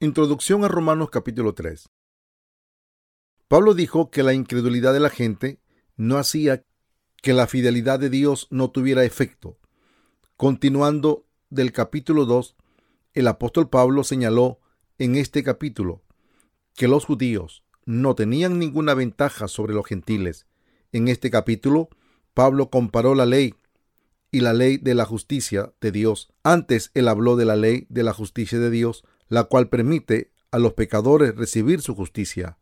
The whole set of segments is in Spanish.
Introducción a Romanos capítulo 3. Pablo dijo que la incredulidad de la gente no hacía que la fidelidad de Dios no tuviera efecto. Continuando del capítulo 2, el apóstol Pablo señaló en este capítulo que los judíos no tenían ninguna ventaja sobre los gentiles. En este capítulo, Pablo comparó la ley y la ley de la justicia de Dios. Antes él habló de la ley de la justicia de Dios, la cual permite a los pecadores recibir su justicia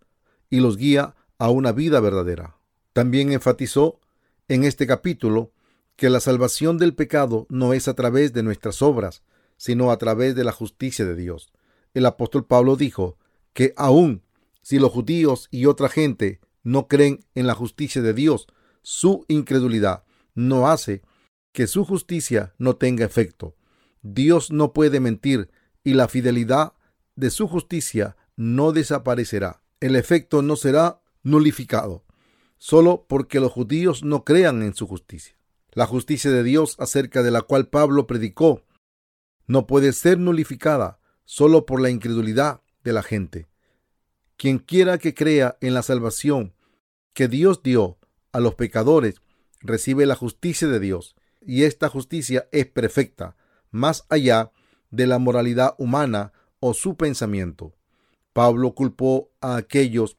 y los guía a una vida verdadera. También enfatizó en este capítulo que la salvación del pecado no es a través de nuestras obras, sino a través de la justicia de Dios. El apóstol Pablo dijo que aun si los judíos y otra gente no creen en la justicia de Dios, su incredulidad no hace que su justicia no tenga efecto. Dios no puede mentir y la fidelidad de su justicia no desaparecerá. El efecto no será nulificado, solo porque los judíos no crean en su justicia. La justicia de Dios acerca de la cual Pablo predicó no puede ser nulificada solo por la incredulidad de la gente. Quien quiera que crea en la salvación que Dios dio a los pecadores, recibe la justicia de Dios y esta justicia es perfecta, más allá de la moralidad humana o su pensamiento. Pablo culpó a aquellos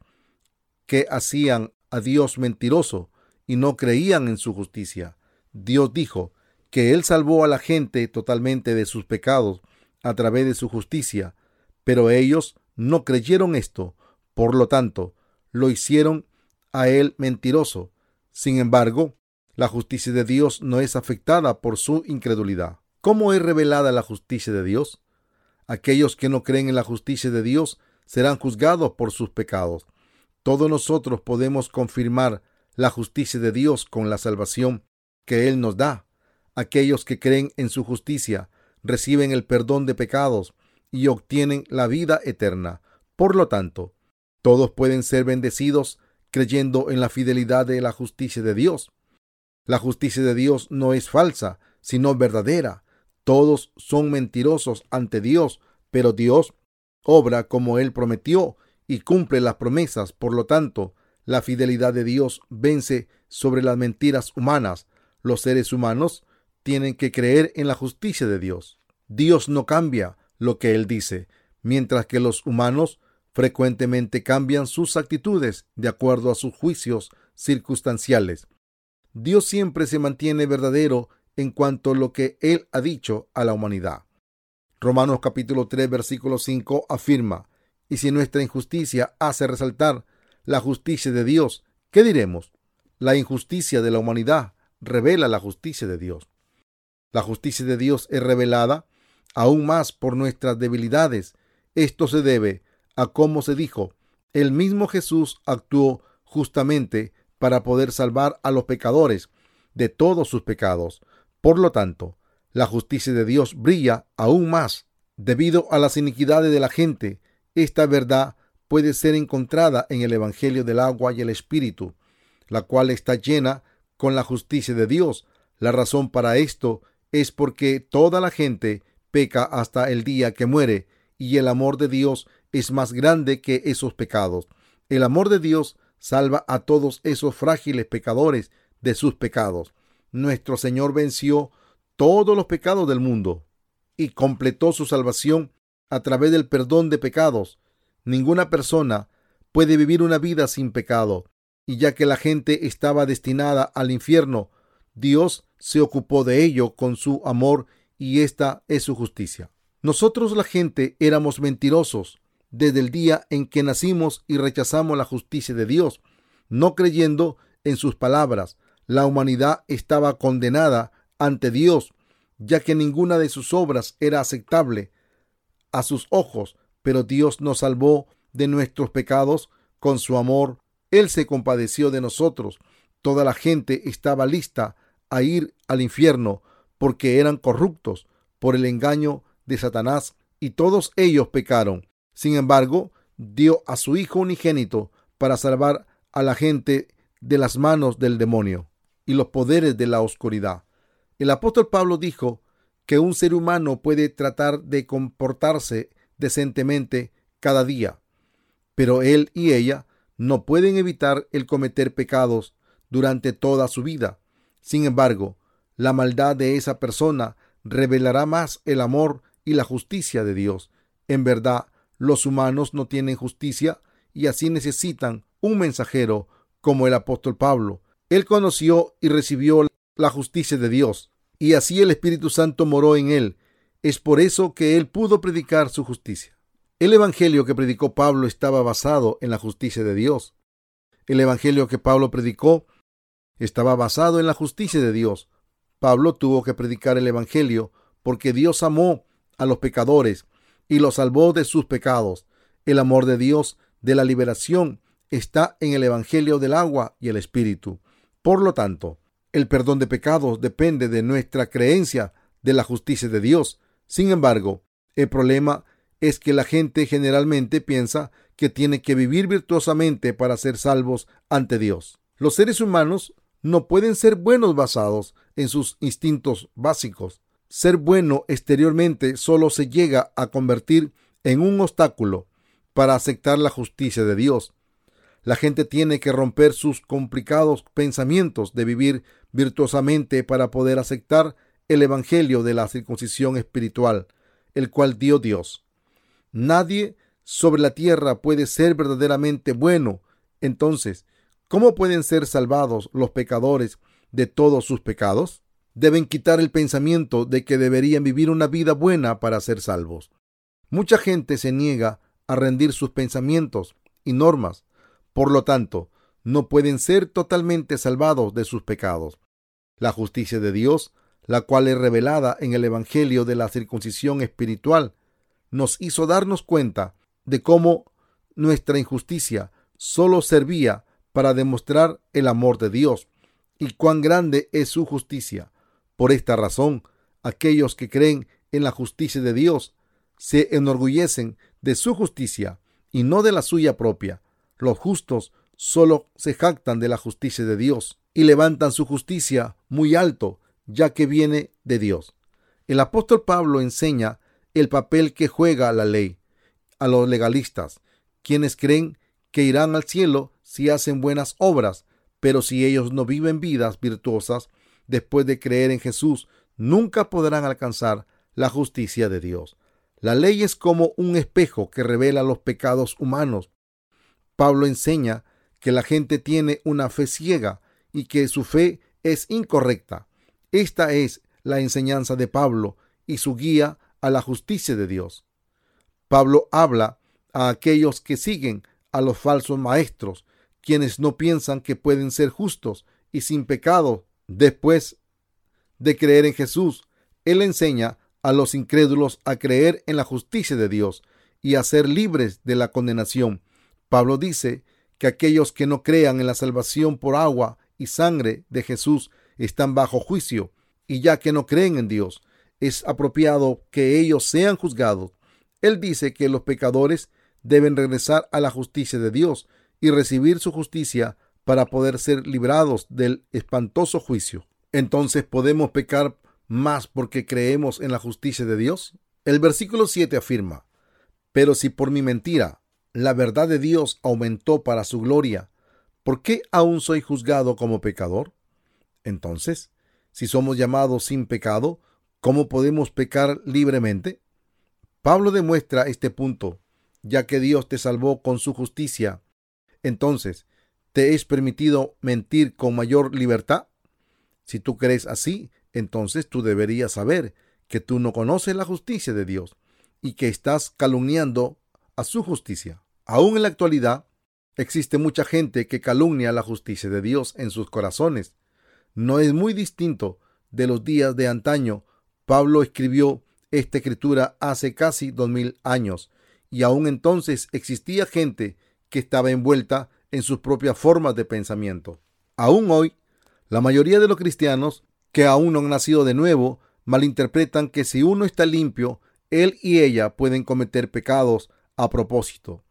que hacían a Dios mentiroso y no creían en su justicia. Dios dijo que Él salvó a la gente totalmente de sus pecados a través de su justicia, pero ellos no creyeron esto, por lo tanto, lo hicieron a Él mentiroso. Sin embargo, la justicia de Dios no es afectada por su incredulidad. ¿Cómo es revelada la justicia de Dios? Aquellos que no creen en la justicia de Dios serán juzgados por sus pecados. Todos nosotros podemos confirmar la justicia de Dios con la salvación que Él nos da. Aquellos que creen en su justicia reciben el perdón de pecados y obtienen la vida eterna. Por lo tanto, todos pueden ser bendecidos creyendo en la fidelidad de la justicia de Dios. La justicia de Dios no es falsa, sino verdadera. Todos son mentirosos ante Dios, pero Dios obra como Él prometió y cumple las promesas. Por lo tanto, la fidelidad de Dios vence sobre las mentiras humanas. Los seres humanos tienen que creer en la justicia de Dios. Dios no cambia lo que Él dice, mientras que los humanos frecuentemente cambian sus actitudes de acuerdo a sus juicios circunstanciales. Dios siempre se mantiene verdadero en cuanto a lo que Él ha dicho a la humanidad. Romanos capítulo 3 versículo 5 afirma, y si nuestra injusticia hace resaltar la justicia de Dios, ¿qué diremos? La injusticia de la humanidad revela la justicia de Dios. La justicia de Dios es revelada aún más por nuestras debilidades. Esto se debe a cómo se dijo, el mismo Jesús actuó justamente para poder salvar a los pecadores de todos sus pecados. Por lo tanto, la justicia de Dios brilla aún más debido a las iniquidades de la gente. Esta verdad puede ser encontrada en el Evangelio del agua y el Espíritu, la cual está llena con la justicia de Dios. La razón para esto es porque toda la gente peca hasta el día que muere, y el amor de Dios es más grande que esos pecados. El amor de Dios salva a todos esos frágiles pecadores de sus pecados. Nuestro Señor venció todos los pecados del mundo y completó su salvación a través del perdón de pecados. Ninguna persona puede vivir una vida sin pecado, y ya que la gente estaba destinada al infierno, Dios se ocupó de ello con su amor y esta es su justicia. Nosotros la gente éramos mentirosos, desde el día en que nacimos y rechazamos la justicia de Dios, no creyendo en sus palabras. La humanidad estaba condenada ante Dios, ya que ninguna de sus obras era aceptable a sus ojos, pero Dios nos salvó de nuestros pecados con su amor. Él se compadeció de nosotros. Toda la gente estaba lista a ir al infierno porque eran corruptos por el engaño de Satanás y todos ellos pecaron. Sin embargo, dio a su Hijo unigénito para salvar a la gente de las manos del demonio y los poderes de la oscuridad. El apóstol Pablo dijo que un ser humano puede tratar de comportarse decentemente cada día. Pero él y ella no pueden evitar el cometer pecados durante toda su vida. Sin embargo, la maldad de esa persona revelará más el amor y la justicia de Dios. En verdad, los humanos no tienen justicia y así necesitan un mensajero como el apóstol Pablo. Él conoció y recibió la justicia de Dios y así el Espíritu Santo moró en él. Es por eso que él pudo predicar su justicia. El Evangelio que predicó Pablo estaba basado en la justicia de Dios. El Evangelio que Pablo predicó estaba basado en la justicia de Dios. Pablo tuvo que predicar el Evangelio porque Dios amó a los pecadores y los salvó de sus pecados. El amor de Dios de la liberación está en el Evangelio del agua y el Espíritu. Por lo tanto, el perdón de pecados depende de nuestra creencia de la justicia de Dios. Sin embargo, el problema es que la gente generalmente piensa que tiene que vivir virtuosamente para ser salvos ante Dios. Los seres humanos no pueden ser buenos basados en sus instintos básicos. Ser bueno exteriormente solo se llega a convertir en un obstáculo para aceptar la justicia de Dios. La gente tiene que romper sus complicados pensamientos de vivir virtuosamente para poder aceptar el Evangelio de la circuncisión espiritual, el cual dio Dios. Nadie sobre la tierra puede ser verdaderamente bueno. Entonces, ¿cómo pueden ser salvados los pecadores de todos sus pecados? Deben quitar el pensamiento de que deberían vivir una vida buena para ser salvos. Mucha gente se niega a rendir sus pensamientos y normas. Por lo tanto, no pueden ser totalmente salvados de sus pecados. La justicia de Dios, la cual es revelada en el Evangelio de la circuncisión espiritual, nos hizo darnos cuenta de cómo nuestra injusticia solo servía para demostrar el amor de Dios y cuán grande es su justicia. Por esta razón, aquellos que creen en la justicia de Dios se enorgullecen de su justicia y no de la suya propia. Los justos solo se jactan de la justicia de Dios y levantan su justicia muy alto, ya que viene de Dios. El apóstol Pablo enseña el papel que juega la ley a los legalistas, quienes creen que irán al cielo si hacen buenas obras, pero si ellos no viven vidas virtuosas después de creer en Jesús, nunca podrán alcanzar la justicia de Dios. La ley es como un espejo que revela los pecados humanos. Pablo enseña que la gente tiene una fe ciega y que su fe es incorrecta. Esta es la enseñanza de Pablo y su guía a la justicia de Dios. Pablo habla a aquellos que siguen a los falsos maestros, quienes no piensan que pueden ser justos y sin pecado después de creer en Jesús. Él enseña a los incrédulos a creer en la justicia de Dios y a ser libres de la condenación. Pablo dice que aquellos que no crean en la salvación por agua y sangre de Jesús están bajo juicio, y ya que no creen en Dios, es apropiado que ellos sean juzgados. Él dice que los pecadores deben regresar a la justicia de Dios y recibir su justicia para poder ser librados del espantoso juicio. Entonces, ¿podemos pecar más porque creemos en la justicia de Dios? El versículo 7 afirma, Pero si por mi mentira la verdad de Dios aumentó para su gloria, ¿por qué aún soy juzgado como pecador? Entonces, si somos llamados sin pecado, ¿cómo podemos pecar libremente? Pablo demuestra este punto, ya que Dios te salvó con su justicia. Entonces, ¿te es permitido mentir con mayor libertad? Si tú crees así, entonces tú deberías saber que tú no conoces la justicia de Dios y que estás calumniando a su justicia. Aún en la actualidad, existe mucha gente que calumnia la justicia de Dios en sus corazones. No es muy distinto de los días de antaño. Pablo escribió esta escritura hace casi dos mil años y aún entonces existía gente que estaba envuelta en sus propias formas de pensamiento. Aún hoy, la mayoría de los cristianos que aún no han nacido de nuevo malinterpretan que si uno está limpio, él y ella pueden cometer pecados a propósito.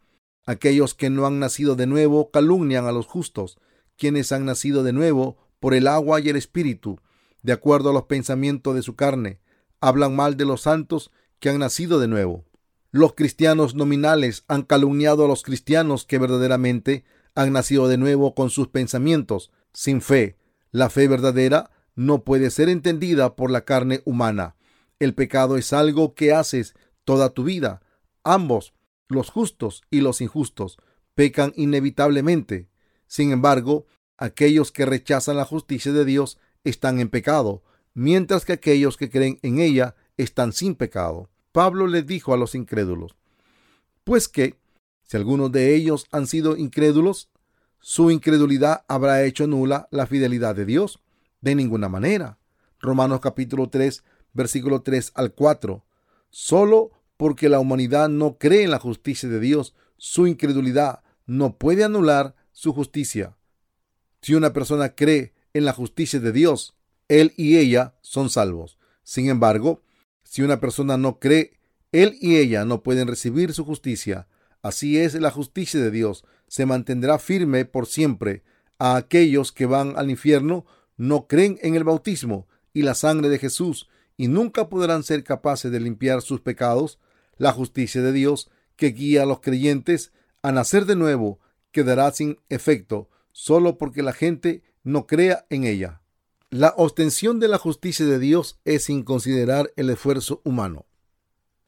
Aquellos que no han nacido de nuevo calumnian a los justos, quienes han nacido de nuevo por el agua y el espíritu, de acuerdo a los pensamientos de su carne, hablan mal de los santos que han nacido de nuevo. Los cristianos nominales han calumniado a los cristianos que verdaderamente han nacido de nuevo con sus pensamientos, sin fe. La fe verdadera no puede ser entendida por la carne humana. El pecado es algo que haces toda tu vida. Ambos, los justos y los injustos, pecan inevitablemente. Sin embargo, aquellos que rechazan la justicia de Dios están en pecado, mientras que aquellos que creen en ella están sin pecado. Pablo les dijo a los incrédulos, pues que, si algunos de ellos han sido incrédulos, su incredulidad habrá hecho nula la fidelidad de Dios. De ninguna manera. Romanos capítulo 3, versículo 3 al 4. Solo porque la humanidad no cree en la justicia de Dios, su incredulidad no puede anular su justicia. Si una persona cree en la justicia de Dios, él y ella son salvos. Sin embargo, si una persona no cree, él y ella no pueden recibir su justicia. Así es la justicia de Dios. Se mantendrá firme por siempre. A aquellos que van al infierno no creen en el bautismo y la sangre de Jesús y nunca podrán ser capaces de limpiar sus pecados. La justicia de Dios que guía a los creyentes a nacer de nuevo quedará sin efecto solo porque la gente no crea en ella. La ostensión de la justicia de Dios es sin considerar el esfuerzo humano.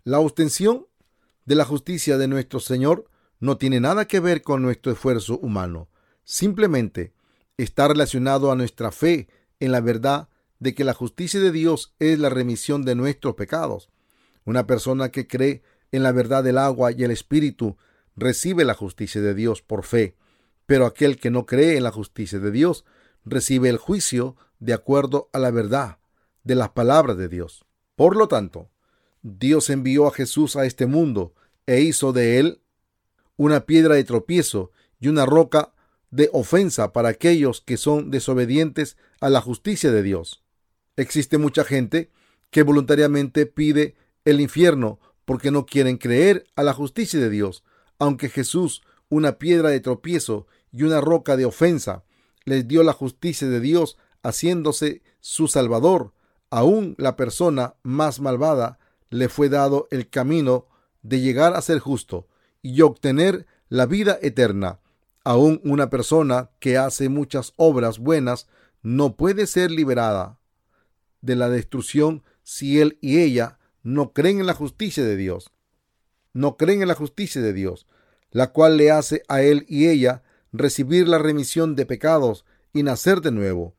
La ostensión de la justicia de nuestro Señor no tiene nada que ver con nuestro esfuerzo humano. Simplemente está relacionado a nuestra fe en la verdad de que la justicia de Dios es la remisión de nuestros pecados. Una persona que cree en la verdad del agua y el espíritu recibe la justicia de Dios por fe, pero aquel que no cree en la justicia de Dios recibe el juicio de acuerdo a la verdad de las palabras de Dios. Por lo tanto, Dios envió a Jesús a este mundo e hizo de él una piedra de tropiezo y una roca de ofensa para aquellos que son desobedientes a la justicia de Dios. Existe mucha gente que voluntariamente pide el infierno porque no quieren creer a la justicia de Dios, aunque Jesús, una piedra de tropiezo y una roca de ofensa, les dio la justicia de Dios haciéndose su Salvador. Aún la persona más malvada le fue dado el camino de llegar a ser justo y obtener la vida eterna. Aún una persona que hace muchas obras buenas no puede ser liberada de la destrucción si él y ella no creen en la justicia de Dios. No creen en la justicia de Dios, la cual le hace a él y ella recibir la remisión de pecados y nacer de nuevo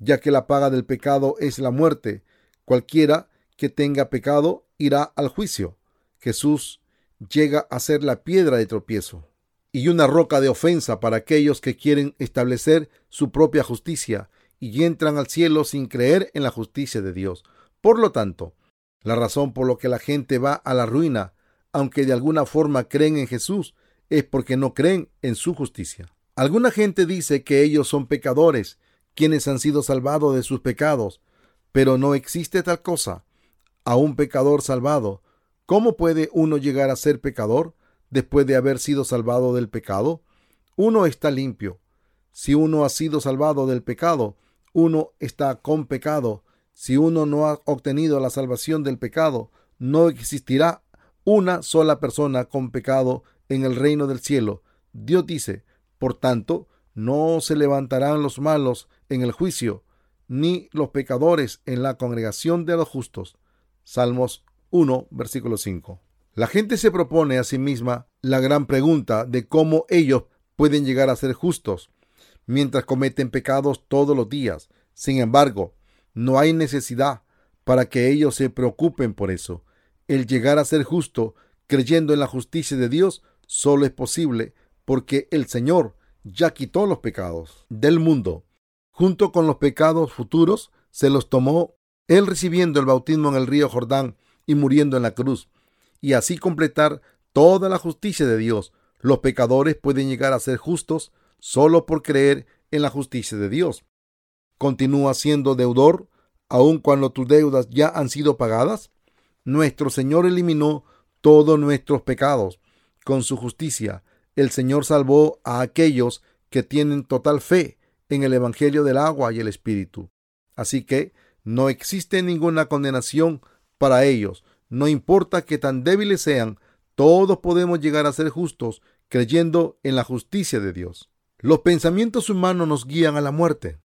ya que la paga del pecado es la muerte. Cualquiera que tenga pecado irá al juicio. Jesús llega a ser la piedra de tropiezo y una roca de ofensa para aquellos que quieren establecer su propia justicia y entran al cielo sin creer en la justicia de Dios. Por lo tanto, la razón por la que la gente va a la ruina, aunque de alguna forma creen en Jesús, es porque no creen en su justicia. Alguna gente dice que ellos son pecadores quienes han sido salvados de sus pecados, pero no existe tal cosa. A un pecador salvado, ¿cómo puede uno llegar a ser pecador después de haber sido salvado del pecado? Uno está limpio. Si uno ha sido salvado del pecado, uno está con pecado. Si uno no ha obtenido la salvación del pecado, no existirá una sola persona con pecado en el reino del cielo. Dios dice, por tanto, no se levantarán los malos en el juicio, ni los pecadores en la congregación de los justos. Salmos 1, versículo 5. La gente se propone a sí misma la gran pregunta de cómo ellos pueden llegar a ser justos mientras cometen pecados todos los días. Sin embargo, no hay necesidad para que ellos se preocupen por eso. El llegar a ser justo creyendo en la justicia de Dios solo es posible porque el Señor ya quitó los pecados del mundo. Junto con los pecados futuros, se los tomó él recibiendo el bautismo en el río Jordán y muriendo en la cruz, y así completar toda la justicia de Dios. Los pecadores pueden llegar a ser justos solo por creer en la justicia de Dios. Continúa siendo deudor aun cuando tus deudas ya han sido pagadas. Nuestro Señor eliminó todos nuestros pecados con su justicia el Señor salvó a aquellos que tienen total fe en el Evangelio del agua y el Espíritu. Así que no existe ninguna condenación para ellos, no importa que tan débiles sean, todos podemos llegar a ser justos creyendo en la justicia de Dios. Los pensamientos humanos nos guían a la muerte.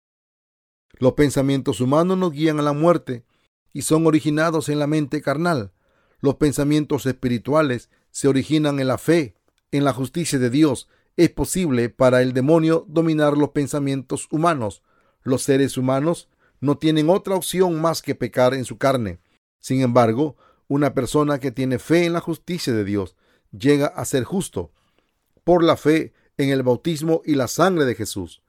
Los pensamientos humanos nos guían a la muerte y son originados en la mente carnal. Los pensamientos espirituales se originan en la fe, en la justicia de Dios. Es posible para el demonio dominar los pensamientos humanos. Los seres humanos no tienen otra opción más que pecar en su carne. Sin embargo, una persona que tiene fe en la justicia de Dios llega a ser justo por la fe en el bautismo y la sangre de Jesús.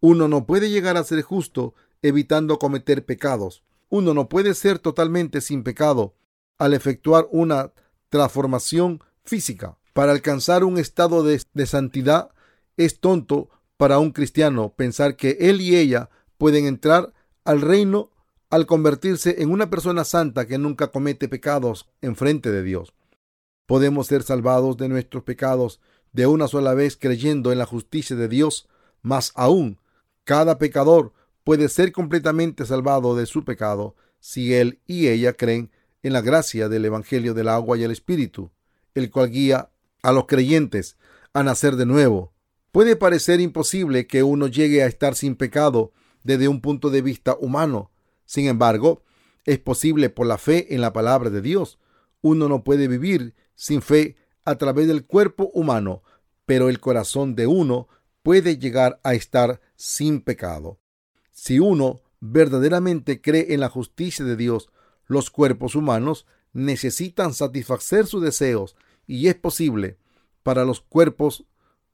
Uno no puede llegar a ser justo evitando cometer pecados. Uno no puede ser totalmente sin pecado al efectuar una transformación física. Para alcanzar un estado de, santidad es tonto para un cristiano pensar que él y ella pueden entrar al reino al convertirse en una persona santa que nunca comete pecados en frente de Dios. Podemos ser salvados de nuestros pecados de una sola vez creyendo en la justicia de Dios, más aún, cada pecador puede ser completamente salvado de su pecado si él y ella creen en la gracia del Evangelio del agua y el Espíritu, el cual guía a los creyentes a nacer de nuevo. Puede parecer imposible que uno llegue a estar sin pecado desde un punto de vista humano, sin embargo, es posible por la fe en la palabra de Dios. Uno no puede vivir sin fe a través del cuerpo humano, pero el corazón de uno puede llegar a estar sin pecado. Si uno verdaderamente cree en la justicia de Dios, los cuerpos humanos necesitan satisfacer sus deseos y es posible para los cuerpos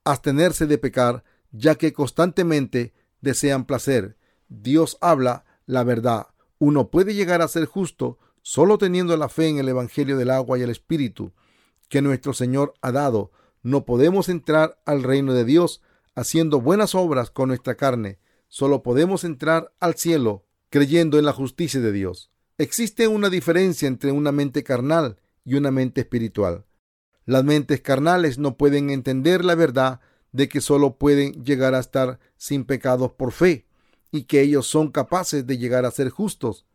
abstenerse de pecar, ya que constantemente desean placer. Dios habla la verdad. Uno puede llegar a ser justo solo teniendo la fe en el Evangelio del agua y el Espíritu que nuestro Señor ha dado. No podemos entrar al reino de Dios haciendo buenas obras con nuestra carne. Solo podemos entrar al cielo creyendo en la justicia de Dios. Existe una diferencia entre una mente carnal y una mente espiritual. Las mentes carnales no pueden entender la verdad de que solo pueden llegar a estar sin pecados por fe y que ellos son capaces de llegar a ser justos,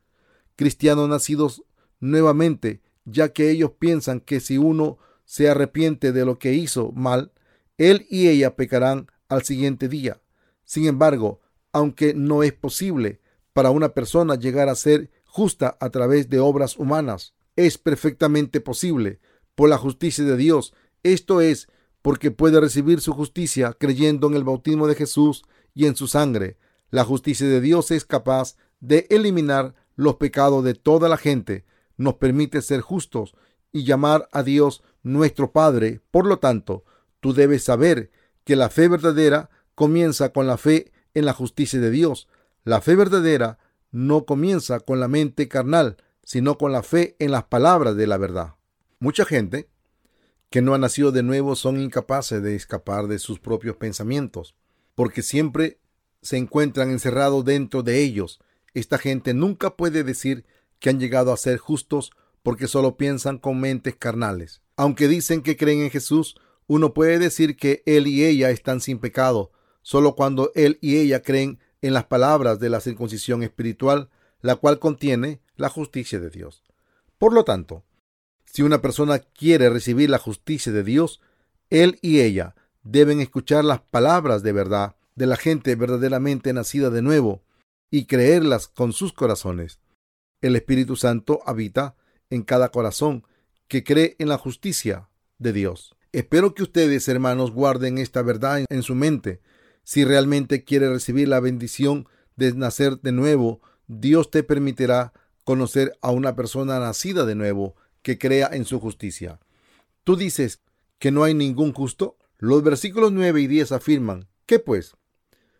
cristianos nacidos nuevamente, ya que ellos piensan que si uno se arrepiente de lo que hizo mal, él y ella pecarán al siguiente día. Sin embargo, aunque no es posible para una persona llegar a ser justa a través de obras humanas, es perfectamente posible por la justicia de Dios. Esto es porque puede recibir su justicia creyendo en el bautismo de Jesús y en su sangre. La justicia de Dios es capaz de eliminar los pecados de toda la gente, nos permite ser justos y llamar a Dios nuestro Padre. Por lo tanto, tú debes saber que la fe verdadera comienza con la fe en la justicia de Dios. La fe verdadera no comienza con la mente carnal, sino con la fe en las palabras de la verdad. Mucha gente que no ha nacido de nuevo son incapaces de escapar de sus propios pensamientos, porque siempre se encuentran encerrados dentro de ellos. Esta gente nunca puede decir que han llegado a ser justos porque solo piensan con mentes carnales. Aunque dicen que creen en Jesús, uno puede decir que él y ella están sin pecado, solo cuando él y ella creen en las palabras de la circuncisión espiritual, la cual contiene la justicia de Dios. Por lo tanto, si una persona quiere recibir la justicia de Dios, él y ella deben escuchar las palabras de verdad de la gente verdaderamente nacida de nuevo y creerlas con sus corazones. El Espíritu Santo habita en cada corazón que cree en la justicia de Dios. Espero que ustedes, hermanos, guarden esta verdad en su mente. Si realmente quiere recibir la bendición de nacer de nuevo, Dios te permitirá conocer a una persona nacida de nuevo que crea en su justicia. Tú dices que no hay ningún justo. Los versículos 9 y 10 afirman, ¿qué pues?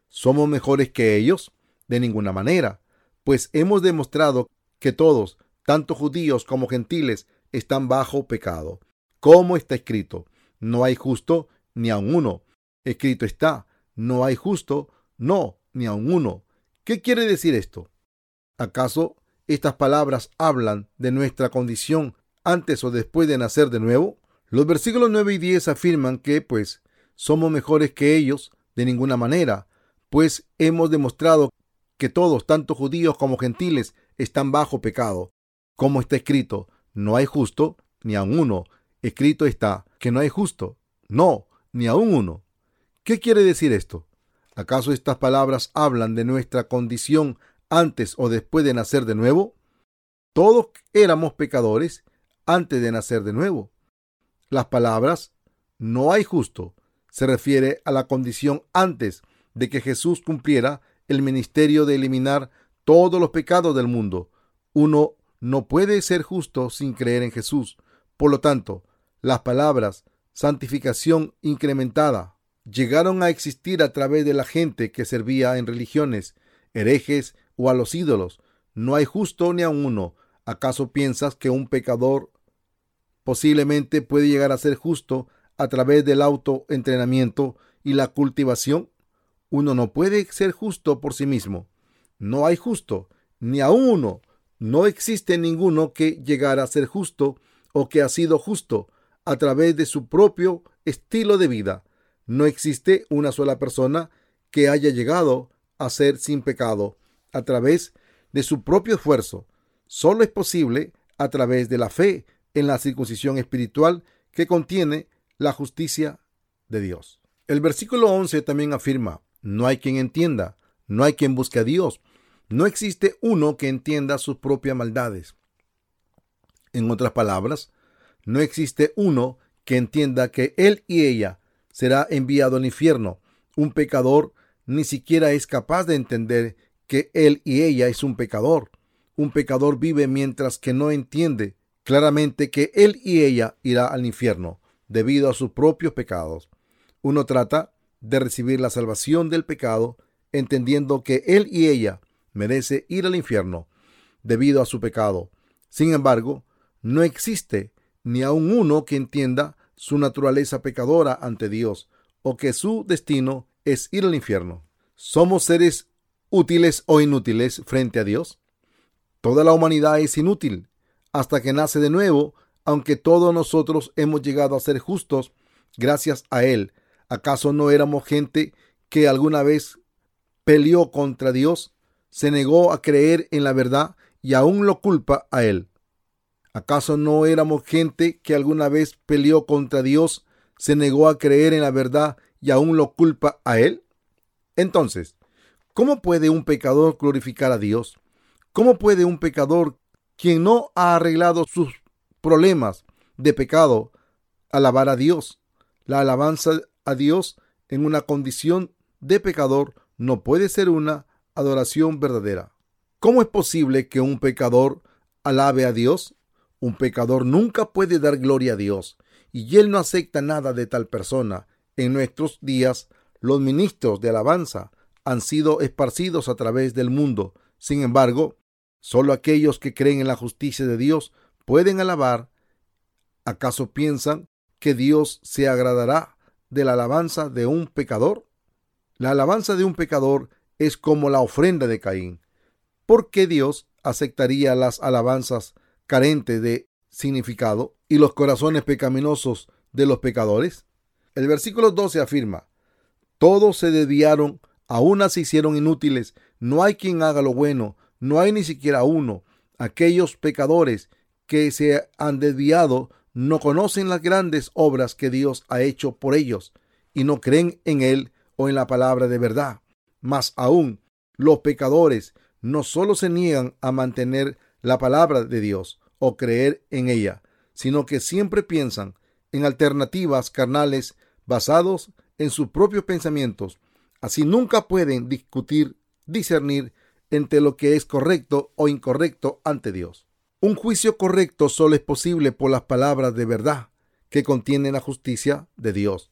¿Somos mejores que ellos? De ninguna manera, pues hemos demostrado que todos, tanto judíos como gentiles, están bajo pecado. ¿Cómo está escrito? No hay justo ni aun uno. Escrito está, no hay justo, no, ni aun uno. ¿Qué quiere decir esto? ¿Acaso estas palabras hablan de nuestra condición antes o después de nacer de nuevo? Los versículos 9 y 10 afirman que, pues, somos mejores que ellos de ninguna manera, pues hemos demostrado que todos, tanto judíos como gentiles, están bajo pecado. Como está escrito, no hay justo ni aun uno. escrito está que no hay justo, no, ni aún uno. ¿Qué quiere decir esto? ¿Acaso estas palabras hablan de nuestra condición antes o después de nacer de nuevo? Todos éramos pecadores antes de nacer de nuevo. Las palabras no hay justo se refiere a la condición antes de que Jesús cumpliera el ministerio de eliminar todos los pecados del mundo. Uno no puede ser justo sin creer en Jesús. Por lo tanto, las palabras santificación incrementada llegaron a existir a través de la gente que servía en religiones, herejes o a los ídolos. No hay justo ni a uno. ¿Acaso piensas que un pecador posiblemente puede llegar a ser justo a través del autoentrenamiento y la cultivación? Uno no puede ser justo por sí mismo. No hay justo, ni a uno. No existe ninguno que llegara a ser justo o que ha sido justo a través de su propio estilo de vida. No existe una sola persona que haya llegado a ser sin pecado a través de su propio esfuerzo. Solo es posible a través de la fe en la circuncisión espiritual que contiene la justicia de Dios. El versículo 11 también afirma, no hay quien entienda, no hay quien busque a Dios, no existe uno que entienda sus propias maldades. En otras palabras, no existe uno que entienda que él y ella será enviado al infierno. Un pecador ni siquiera es capaz de entender que él y ella es un pecador. Un pecador vive mientras que no entiende claramente que él y ella irá al infierno debido a sus propios pecados. Uno trata de recibir la salvación del pecado entendiendo que él y ella merece ir al infierno debido a su pecado. Sin embargo, no existe ni aun uno que entienda su naturaleza pecadora ante Dios o que su destino es ir al infierno. ¿Somos seres útiles o inútiles frente a Dios? Toda la humanidad es inútil hasta que nace de nuevo, aunque todos nosotros hemos llegado a ser justos gracias a Él. ¿Acaso no éramos gente que alguna vez peleó contra Dios, se negó a creer en la verdad y aún lo culpa a Él? ¿Acaso no éramos gente que alguna vez peleó contra Dios, se negó a creer en la verdad y aún lo culpa a Él? Entonces, ¿cómo puede un pecador glorificar a Dios? ¿Cómo puede un pecador quien no ha arreglado sus problemas de pecado alabar a Dios? La alabanza a Dios en una condición de pecador no puede ser una adoración verdadera. ¿Cómo es posible que un pecador alabe a Dios? Un pecador nunca puede dar gloria a Dios y él no acepta nada de tal persona. En nuestros días, los ministros de alabanza han sido esparcidos a través del mundo. Sin embargo, solo aquellos que creen en la justicia de Dios pueden alabar. ¿Acaso piensan que Dios se agradará de la alabanza de un pecador? La alabanza de un pecador es como la ofrenda de Caín. ¿Por qué Dios aceptaría las alabanzas carente de significado y los corazones pecaminosos de los pecadores? El versículo 12 afirma, todos se desviaron, aún se hicieron inútiles, no hay quien haga lo bueno, no hay ni siquiera uno. Aquellos pecadores que se han desviado no conocen las grandes obras que Dios ha hecho por ellos y no creen en Él o en la palabra de verdad. Más aún, los pecadores no solo se niegan a mantener la palabra de Dios o creer en ella, sino que siempre piensan en alternativas carnales basados en sus propios pensamientos. Así nunca pueden discutir, discernir entre lo que es correcto o incorrecto ante Dios. Un juicio correcto solo es posible por las palabras de verdad que contienen la justicia de Dios.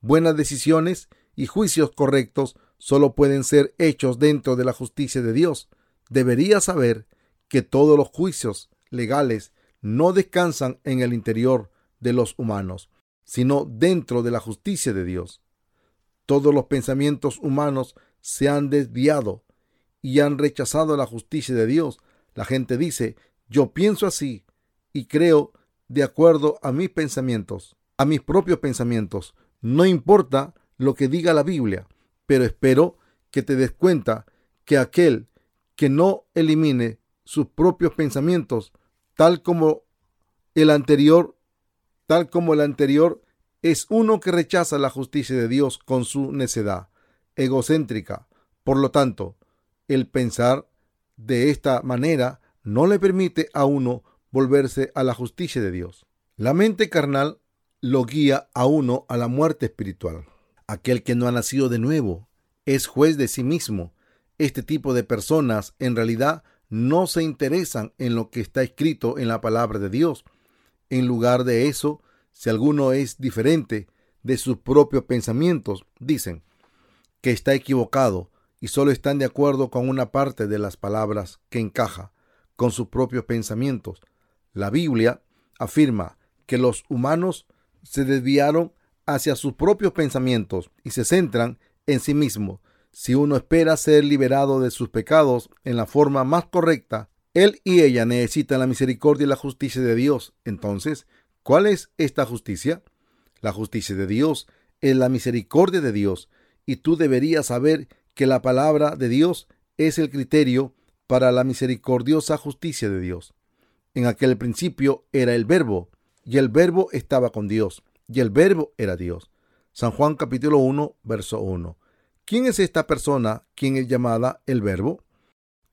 Buenas decisiones y juicios correctos solo pueden ser hechos dentro de la justicia de Dios. Debería saber que todos los juicios legales no descansan en el interior de los humanos, sino dentro de la justicia de Dios. Todos los pensamientos humanos se han desviado y han rechazado la justicia de Dios. La gente dice, yo pienso así y creo de acuerdo a mis pensamientos, a mis propios pensamientos. No importa lo que diga la Biblia, pero espero que te des cuenta que aquel que no elimine sus propios pensamientos, tal como el anterior tal como el anterior, es uno que rechaza la justicia de Dios con su necedad egocéntrica. Por lo tanto, el pensar de esta manera no le permite a uno volverse a la justicia de Dios. La mente carnal lo guía a uno a la muerte espiritual. Aquel que no ha nacido de nuevo es juez de sí mismo. Este tipo de personas en realidad no se interesan en lo que está escrito en la palabra de Dios. En lugar de eso, si alguno es diferente de sus propios pensamientos, dicen que está equivocado y solo están de acuerdo con una parte de las palabras que encaja con sus propios pensamientos. La Biblia afirma que los humanos se desviaron hacia sus propios pensamientos y se centran en sí mismos. Si uno espera ser liberado de sus pecados en la forma más correcta, él y ella necesitan la misericordia y la justicia de Dios. Entonces, ¿cuál es esta justicia? La justicia de Dios es la misericordia de Dios y tú deberías saber que la palabra de Dios es el criterio para la misericordiosa justicia de Dios. En aquel principio era el verbo, y el verbo estaba con Dios, y el verbo era Dios. San Juan capítulo 1, verso 1. ¿Quién es esta persona quien es llamada el verbo?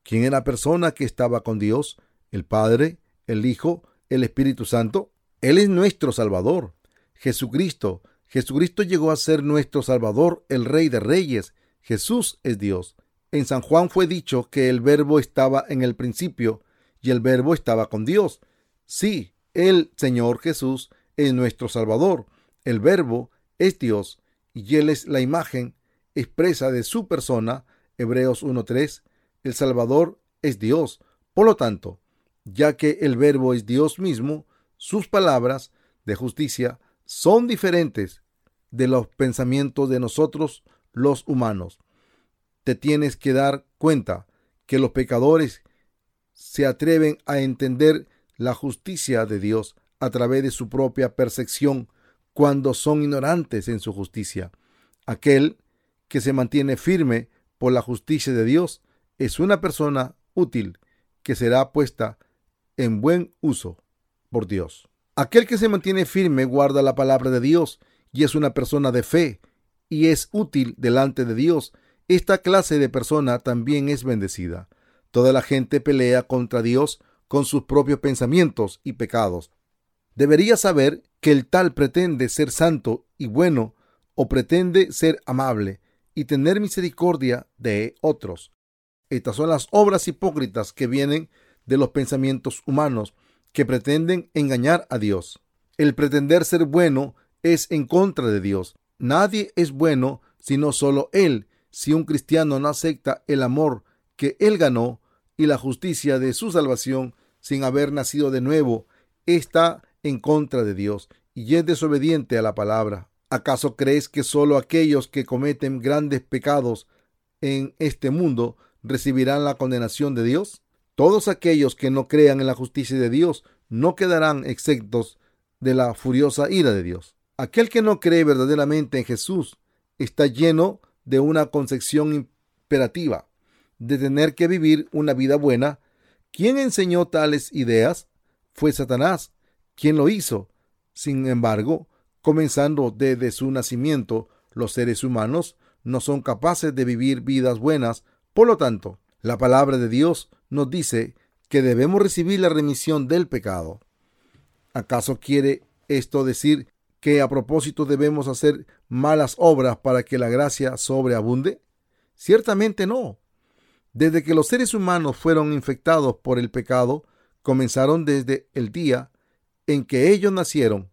¿Quién es la persona que estaba con Dios? ¿El Padre, el Hijo, el Espíritu Santo? Él es nuestro Salvador. Jesucristo. Jesucristo llegó a ser nuestro Salvador, el Rey de Reyes. Jesús es Dios. En San Juan fue dicho que el verbo estaba en el principio y el verbo estaba con Dios. Sí, el Señor Jesús es nuestro Salvador. El verbo es Dios y Él es la imagen expresa de su persona. Hebreos 1.3. El Salvador es Dios. Por lo tanto, ya que el verbo es Dios mismo, sus palabras de justicia son diferentes de los pensamientos de nosotros los humanos te tienes que dar cuenta que los pecadores se atreven a entender la justicia de Dios a través de su propia percepción cuando son ignorantes en su justicia. Aquel que se mantiene firme por la justicia de Dios es una persona útil que será puesta en buen uso por Dios. Aquel que se mantiene firme guarda la palabra de Dios y es una persona de fe y es útil delante de Dios esta clase de persona también es bendecida. Toda la gente pelea contra Dios con sus propios pensamientos y pecados. Debería saber que el tal pretende ser santo y bueno o pretende ser amable y tener misericordia de otros. Estas son las obras hipócritas que vienen de los pensamientos humanos que pretenden engañar a Dios. El pretender ser bueno es en contra de Dios. Nadie es bueno sino solo Él si un cristiano no acepta el amor que él ganó y la justicia de su salvación sin haber nacido de nuevo, está en contra de Dios y es desobediente a la palabra. ¿Acaso crees que solo aquellos que cometen grandes pecados en este mundo recibirán la condenación de Dios? Todos aquellos que no crean en la justicia de Dios no quedarán exentos de la furiosa ira de Dios. Aquel que no cree verdaderamente en Jesús está lleno de una concepción imperativa de tener que vivir una vida buena. ¿Quién enseñó tales ideas? Fue Satanás quien lo hizo. Sin embargo, comenzando desde su nacimiento, los seres humanos no son capaces de vivir vidas buenas. Por lo tanto, la palabra de Dios nos dice que debemos recibir la remisión del pecado. ¿Acaso quiere esto decir que a propósito debemos hacer malas obras para que la gracia sobreabunde? Ciertamente no. Desde que los seres humanos fueron infectados por el pecado, comenzaron desde el día en que ellos nacieron,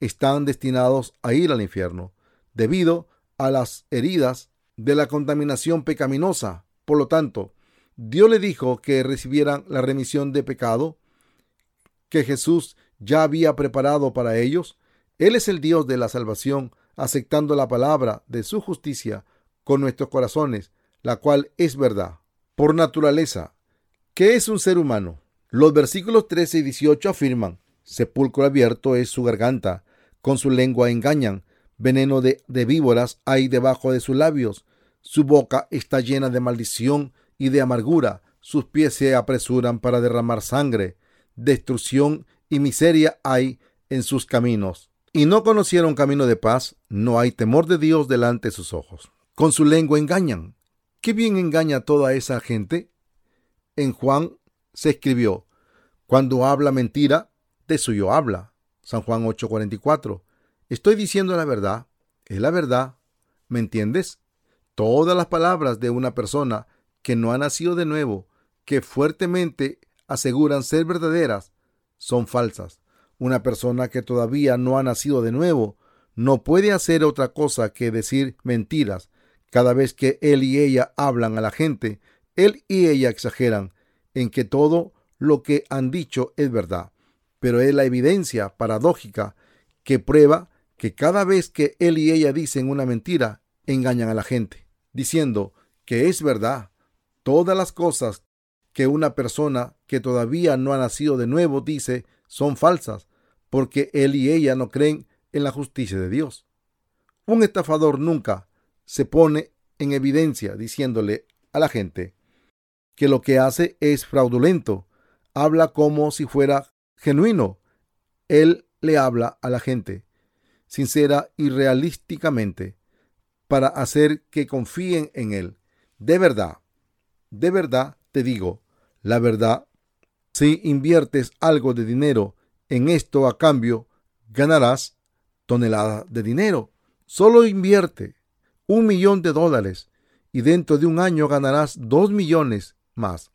están destinados a ir al infierno, debido a las heridas de la contaminación pecaminosa. Por lo tanto, Dios le dijo que recibieran la remisión de pecado que Jesús ya había preparado para ellos él es el Dios de la salvación, aceptando la palabra de su justicia con nuestros corazones, la cual es verdad. Por naturaleza, ¿qué es un ser humano? Los versículos 13 y 18 afirman, sepulcro abierto es su garganta, con su lengua engañan, veneno de, víboras hay debajo de sus labios, su boca está llena de maldición y de amargura, sus pies se apresuran para derramar sangre, destrucción y miseria hay en sus caminos. Y no conocieron camino de paz, no hay temor de Dios delante de sus ojos. Con su lengua engañan. ¿Qué bien engaña a toda esa gente? En Juan se escribió, cuando habla mentira, de suyo habla. San Juan 8:44. Estoy diciendo la verdad, es la verdad. ¿Me entiendes? Todas las palabras de una persona que no ha nacido de nuevo, que fuertemente aseguran ser verdaderas, son falsas. Una persona que todavía no ha nacido de nuevo no puede hacer otra cosa que decir mentiras. Cada vez que él y ella hablan a la gente, él y ella exageran en que todo lo que han dicho es verdad. Pero es la evidencia paradójica que prueba que cada vez que él y ella dicen una mentira, engañan a la gente, diciendo que es verdad. Todas las cosas que una persona que todavía no ha nacido de nuevo dice son falsas, porque él y ella no creen en la justicia de Dios. Un estafador nunca se pone en evidencia diciéndole a la gente que lo que hace es fraudulento. Habla como si fuera genuino. Él le habla a la gente, sincera y realísticamente, para hacer que confíen en él. De verdad, de verdad te digo, la verdad, si inviertes algo de dinero en esto a cambio, ganarás toneladas de dinero. Solo invierte un millón de dólares y dentro de un año ganarás dos millones más.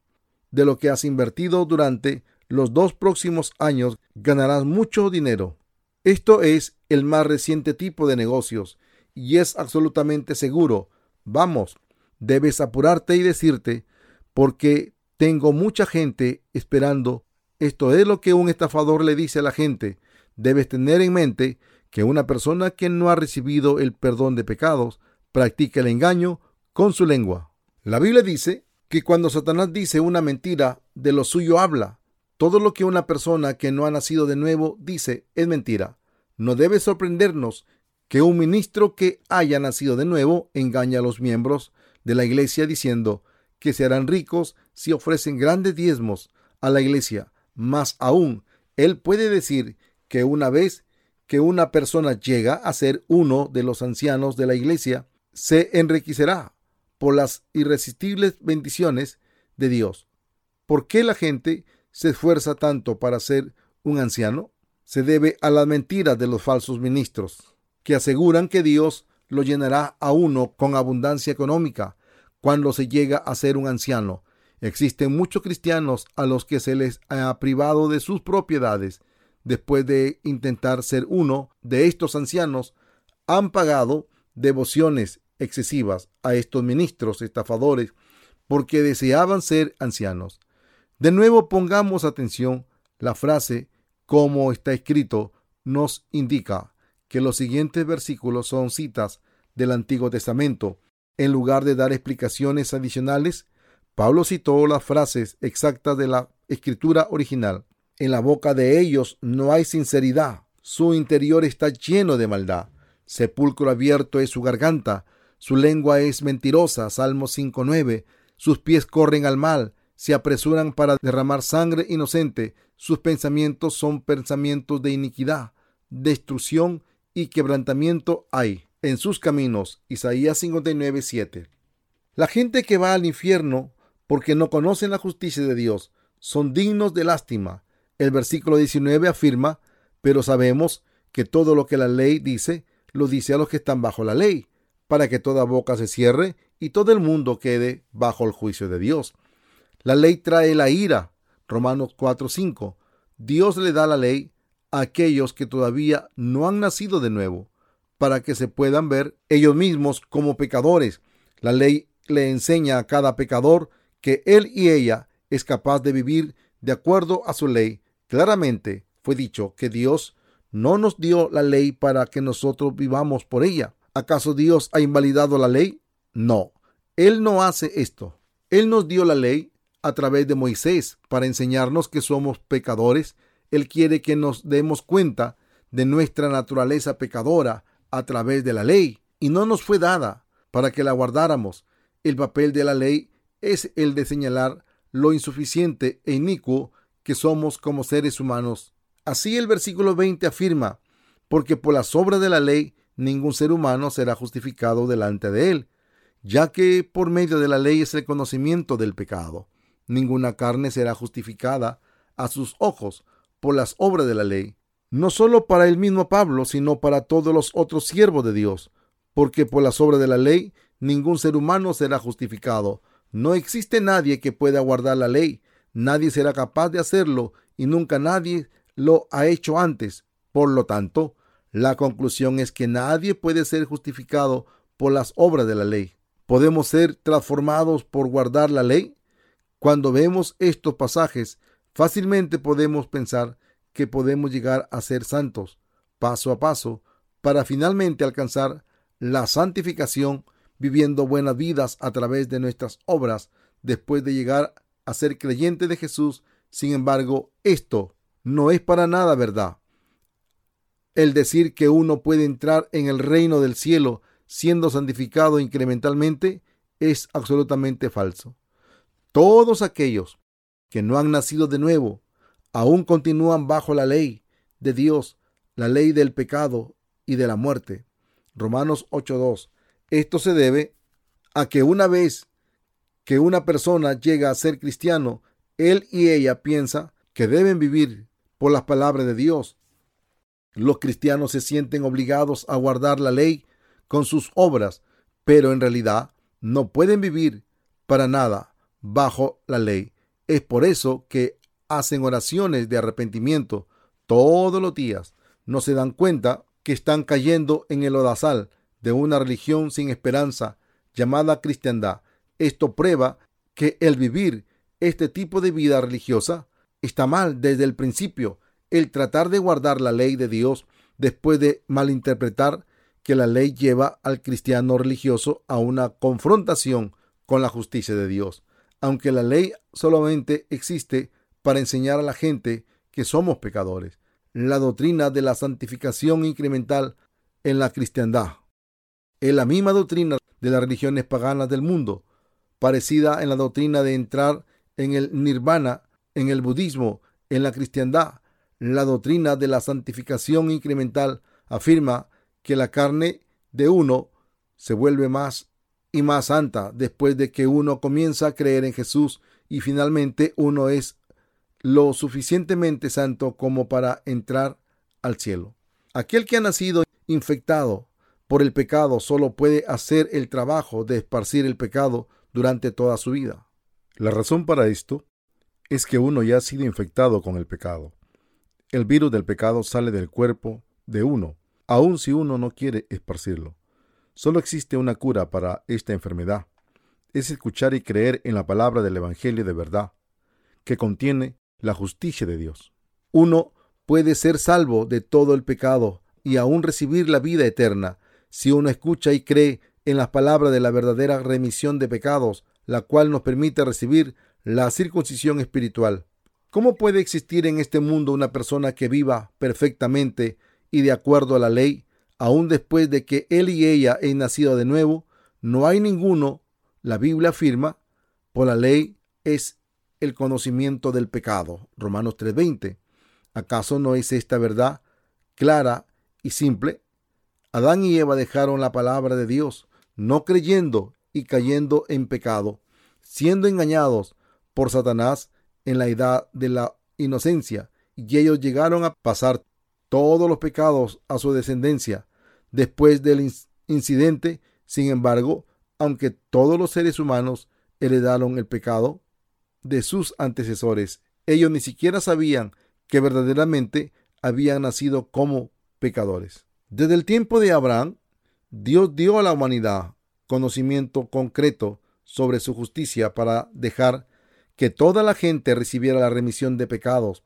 De lo que has invertido durante los dos próximos años ganarás mucho dinero. Esto es el más reciente tipo de negocios y es absolutamente seguro. Vamos, debes apurarte y decirte, porque tengo mucha gente esperando. Esto es lo que un estafador le dice a la gente. Debes tener en mente que una persona que no ha recibido el perdón de pecados practica el engaño con su lengua. La Biblia dice que cuando Satanás dice una mentira, de lo suyo habla. Todo lo que una persona que no ha nacido de nuevo dice es mentira. No debe sorprendernos que un ministro que haya nacido de nuevo engaña a los miembros de la iglesia diciendo que se harán ricos si ofrecen grandes diezmos a la iglesia. Más aún, él puede decir que una vez que una persona llega a ser uno de los ancianos de la iglesia, se enriquecerá por las irresistibles bendiciones de Dios. ¿Por qué la gente se esfuerza tanto para ser un anciano? Se debe a las mentiras de los falsos ministros, que aseguran que Dios lo llenará a uno con abundancia económica cuando se llega a ser un anciano. Existen muchos cristianos a los que se les ha privado de sus propiedades después de intentar ser uno de estos ancianos. Han pagado devociones excesivas a estos ministros estafadores porque deseaban ser ancianos. De nuevo pongamos atención, la frase como está escrito nos indica que los siguientes versículos son citas del Antiguo Testamento. En lugar de dar explicaciones adicionales, Pablo citó las frases exactas de la escritura original. En la boca de ellos no hay sinceridad, su interior está lleno de maldad. Sepulcro abierto es su garganta, su lengua es mentirosa, Salmo 5.9. Sus pies corren al mal, se apresuran para derramar sangre inocente. Sus pensamientos son pensamientos de iniquidad, destrucción y quebrantamiento hay en sus caminos. Isaías 59.7. La gente que va al infierno porque no conocen la justicia de Dios son dignos de lástima. El versículo 19 afirma, pero sabemos que todo lo que la ley dice, lo dice a los que están bajo la ley para que toda boca se cierre y todo el mundo quede bajo el juicio de Dios. La ley trae la ira. Romanos 4:5. Dios le da la ley a aquellos que todavía no han nacido de nuevo, para que se puedan ver ellos mismos como pecadores. La ley le enseña a cada pecador que él y ella es capaz de vivir de acuerdo a su ley. Claramente fue dicho que Dios no nos dio la ley para que nosotros vivamos por ella. ¿Acaso Dios ha invalidado la ley? No, Él no hace esto. Él nos dio la ley a través de Moisés para enseñarnos que somos pecadores. Él quiere que nos demos cuenta de nuestra naturaleza pecadora a través de la ley y no nos fue dada para que la guardáramos. El papel de la ley es el de señalar lo insuficiente e inicuo que somos como seres humanos. Así el versículo 20 afirma, porque por las obras de la ley ningún ser humano será justificado delante de él, ya que por medio de la ley es el conocimiento del pecado. Ninguna carne será justificada a sus ojos por las obras de la ley, no solo para el mismo Pablo, sino para todos los otros siervos de Dios, porque por las obras de la ley ningún ser humano será justificado. No existe nadie que pueda guardar la ley, nadie será capaz de hacerlo y nunca nadie lo ha hecho antes. Por lo tanto, la conclusión es que nadie puede ser justificado por las obras de la ley. ¿Podemos ser transformados por guardar la ley? Cuando vemos estos pasajes, fácilmente podemos pensar que podemos llegar a ser santos paso a paso para finalmente alcanzar la santificación viviendo buenas vidas a través de nuestras obras después de llegar a ser creyente de Jesús. Sin embargo, esto no es para nada verdad. El decir que uno puede entrar en el reino del cielo siendo santificado incrementalmente es absolutamente falso. Todos aquellos que no han nacido de nuevo aún continúan bajo la ley de Dios, la ley del pecado y de la muerte. Romanos 8.2. Esto se debe a que una vez que una persona llega a ser cristiano, él y ella piensa que deben vivir por las palabras de Dios. Los cristianos se sienten obligados a guardar la ley con sus obras, pero en realidad no pueden vivir para nada bajo la ley. Es por eso que hacen oraciones de arrepentimiento todos los días, no se dan cuenta que están cayendo en el odasal de una religión sin esperanza llamada cristiandad. Esto prueba que el vivir este tipo de vida religiosa está mal desde el principio. El tratar de guardar la ley de Dios después de malinterpretar que la ley lleva al cristiano religioso a una confrontación con la justicia de Dios. Aunque la ley solamente existe para enseñar a la gente que somos pecadores. La doctrina de la santificación incremental en la cristiandad es la misma doctrina de las religiones paganas del mundo, parecida en la doctrina de entrar en el nirvana, en el budismo, en la cristiandad. La doctrina de la santificación incremental afirma que la carne de uno se vuelve más y más santa después de que uno comienza a creer en Jesús y finalmente uno es lo suficientemente santo como para entrar al cielo. Aquel que ha nacido infectado por el pecado solo puede hacer el trabajo de esparcir el pecado durante toda su vida. La razón para esto es que uno ya ha sido infectado con el pecado. El virus del pecado sale del cuerpo de uno, aun si uno no quiere esparcirlo. Solo existe una cura para esta enfermedad. Es escuchar y creer en la palabra del Evangelio de verdad, que contiene la justicia de Dios. Uno puede ser salvo de todo el pecado y aún recibir la vida eterna si uno escucha y cree en las palabras de la verdadera remisión de pecados, la cual nos permite recibir la circuncisión espiritual. ¿Cómo puede existir en este mundo una persona que viva perfectamente y de acuerdo a la ley, aún después de que él y ella hayan nacido de nuevo? No hay ninguno, la Biblia afirma, por la ley es el conocimiento del pecado. Romanos 3:20. ¿Acaso no es esta verdad clara y simple? Adán y Eva dejaron la palabra de Dios, no creyendo y cayendo en pecado, siendo engañados por Satanás en la edad de la inocencia, y ellos llegaron a pasar todos los pecados a su descendencia. Después del incidente, sin embargo, aunque todos los seres humanos heredaron el pecado, de sus antecesores. Ellos ni siquiera sabían que verdaderamente habían nacido como pecadores. Desde el tiempo de Abraham, Dios dio a la humanidad conocimiento concreto sobre su justicia para dejar que toda la gente recibiera la remisión de pecados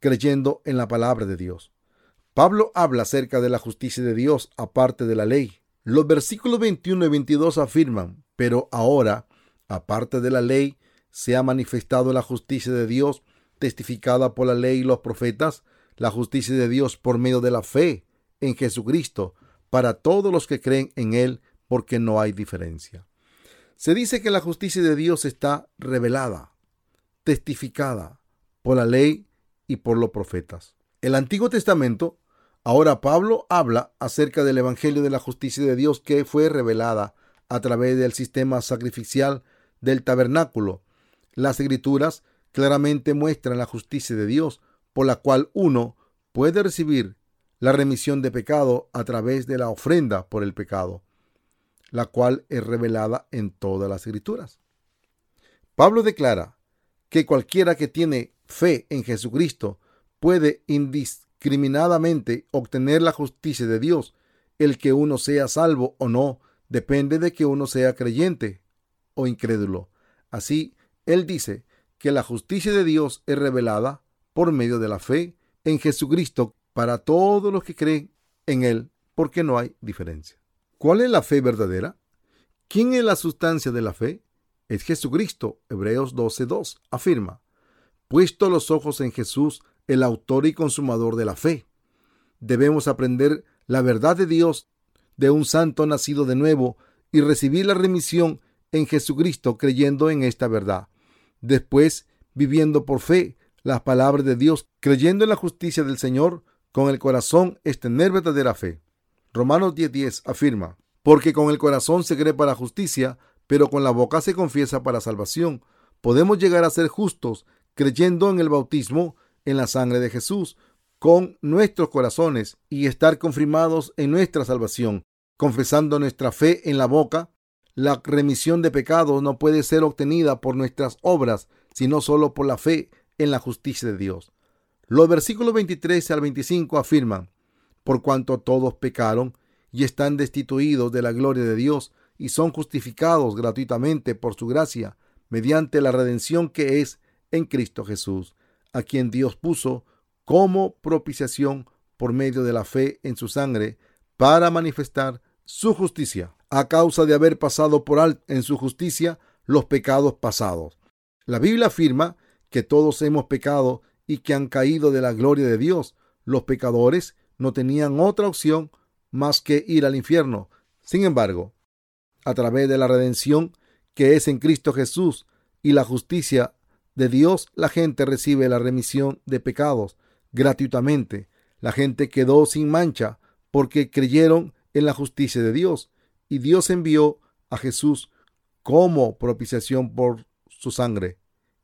creyendo en la palabra de Dios. Pablo habla acerca de la justicia de Dios aparte de la ley. Los versículos 21 y 22 afirman, pero ahora, aparte de la ley, se ha manifestado la justicia de Dios testificada por la ley y los profetas, la justicia de Dios por medio de la fe en Jesucristo para todos los que creen en Él, porque no hay diferencia. Se dice que la justicia de Dios está revelada, testificada por la ley y por los profetas. El Antiguo Testamento, ahora Pablo habla acerca del Evangelio de la justicia de Dios que fue revelada a través del sistema sacrificial del tabernáculo. Las escrituras claramente muestran la justicia de Dios, por la cual uno puede recibir la remisión de pecado a través de la ofrenda por el pecado, la cual es revelada en todas las escrituras. Pablo declara que cualquiera que tiene fe en Jesucristo puede indiscriminadamente obtener la justicia de Dios. El que uno sea salvo o no depende de que uno sea creyente o incrédulo. Así, él dice que la justicia de Dios es revelada por medio de la fe en Jesucristo para todos los que creen en Él, porque no hay diferencia. ¿Cuál es la fe verdadera? ¿Quién es la sustancia de la fe? Es Jesucristo. Hebreos 12.2 afirma, puesto los ojos en Jesús, el autor y consumador de la fe. Debemos aprender la verdad de Dios de un santo nacido de nuevo y recibir la remisión en Jesucristo creyendo en esta verdad. Después, viviendo por fe las palabras de Dios, creyendo en la justicia del Señor, con el corazón es tener verdadera fe. Romanos 10:10 afirma, porque con el corazón se cree para justicia, pero con la boca se confiesa para salvación. Podemos llegar a ser justos creyendo en el bautismo, en la sangre de Jesús, con nuestros corazones y estar confirmados en nuestra salvación, confesando nuestra fe en la boca. La remisión de pecados no puede ser obtenida por nuestras obras, sino solo por la fe en la justicia de Dios. Los versículos 23 al 25 afirman, por cuanto todos pecaron y están destituidos de la gloria de Dios y son justificados gratuitamente por su gracia, mediante la redención que es en Cristo Jesús, a quien Dios puso como propiciación por medio de la fe en su sangre para manifestar su justicia, a causa de haber pasado por alto en su justicia los pecados pasados. La Biblia afirma que todos hemos pecado y que han caído de la gloria de Dios. Los pecadores no tenían otra opción más que ir al infierno. Sin embargo, a través de la redención que es en Cristo Jesús y la justicia de Dios, la gente recibe la remisión de pecados gratuitamente. La gente quedó sin mancha porque creyeron en la justicia de Dios y Dios envió a Jesús como propiciación por su sangre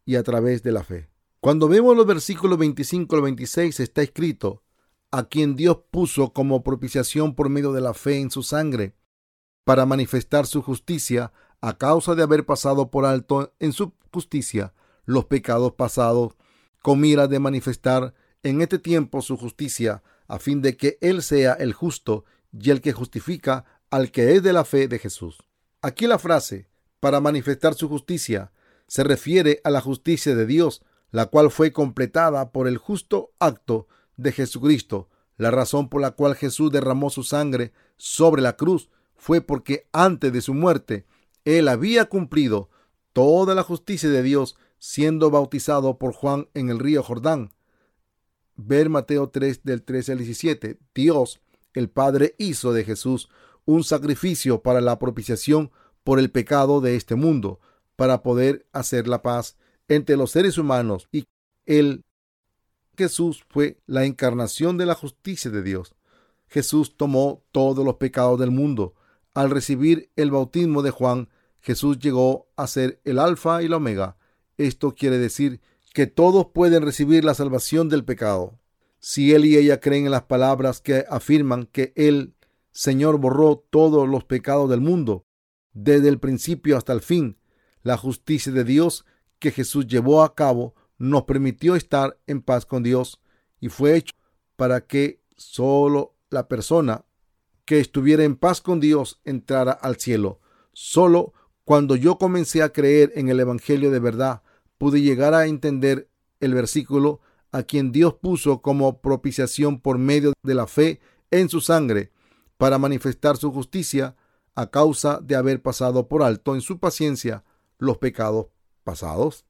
y a través de la fe. Cuando vemos los versículos 25 al 26 está escrito, a quien Dios puso como propiciación por medio de la fe en su sangre, para manifestar su justicia a causa de haber pasado por alto en su justicia los pecados pasados, con mira de manifestar en este tiempo su justicia, a fin de que Él sea el justo y el que justifica al que es de la fe de Jesús. Aquí la frase, para manifestar su justicia, se refiere a la justicia de Dios, la cual fue completada por el justo acto de Jesucristo. La razón por la cual Jesús derramó su sangre sobre la cruz fue porque antes de su muerte, Él había cumplido toda la justicia de Dios siendo bautizado por Juan en el río Jordán ver Mateo 3 del 13 al 17. Dios, el Padre, hizo de Jesús un sacrificio para la propiciación por el pecado de este mundo, para poder hacer la paz entre los seres humanos y el Jesús fue la encarnación de la justicia de Dios. Jesús tomó todos los pecados del mundo. Al recibir el bautismo de Juan, Jesús llegó a ser el alfa y la omega. Esto quiere decir que todos pueden recibir la salvación del pecado. Si él y ella creen en las palabras que afirman que el Señor borró todos los pecados del mundo, desde el principio hasta el fin, la justicia de Dios que Jesús llevó a cabo nos permitió estar en paz con Dios y fue hecho para que solo la persona que estuviera en paz con Dios entrara al cielo. Solo cuando yo comencé a creer en el Evangelio de verdad, pude llegar a entender el versículo a quien Dios puso como propiciación por medio de la fe en su sangre para manifestar su justicia a causa de haber pasado por alto en su paciencia los pecados pasados.